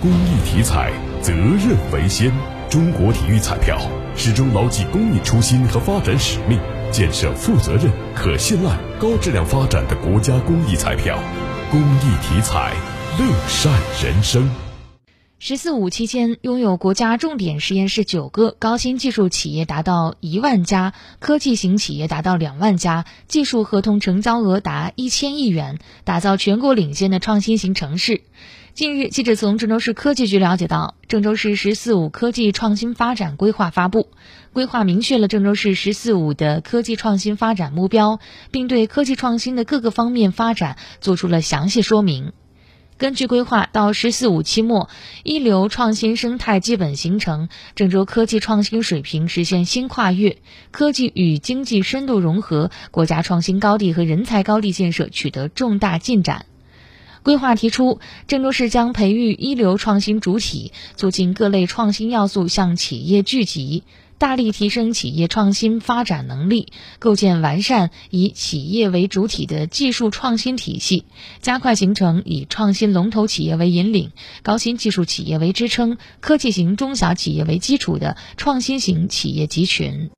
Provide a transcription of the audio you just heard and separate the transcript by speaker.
Speaker 1: 公益体彩，责任为先。中国体育彩票始终牢记公益初心和发展使命，建设负责任、可信赖、高质量发展的国家公益彩票。公益体彩，乐善人生。
Speaker 2: “十四五”期间，拥有国家重点实验室九个，高新技术企业达到一万家，科技型企业达到两万家，技术合同成交额达一千亿元，打造全国领先的创新型城市。近日，记者从郑州市科技局了解到，郑州市“十四五”科技创新发展规划发布，规划明确了郑州市“十四五”的科技创新发展目标，并对科技创新的各个方面发展做出了详细说明。根据规划，到“十四五”期末，一流创新生态基本形成，郑州科技创新水平实现新跨越，科技与经济深度融合，国家创新高地和人才高地建设取得重大进展。规划提出，郑州市将培育一流创新主体，促进各类创新要素向企业聚集，大力提升企业创新发展能力，构建完善以企业为主体的技术创新体系，加快形成以创新龙头企业为引领、高新技术企业为支撑、科技型中小企业为基础的创新型企业集群。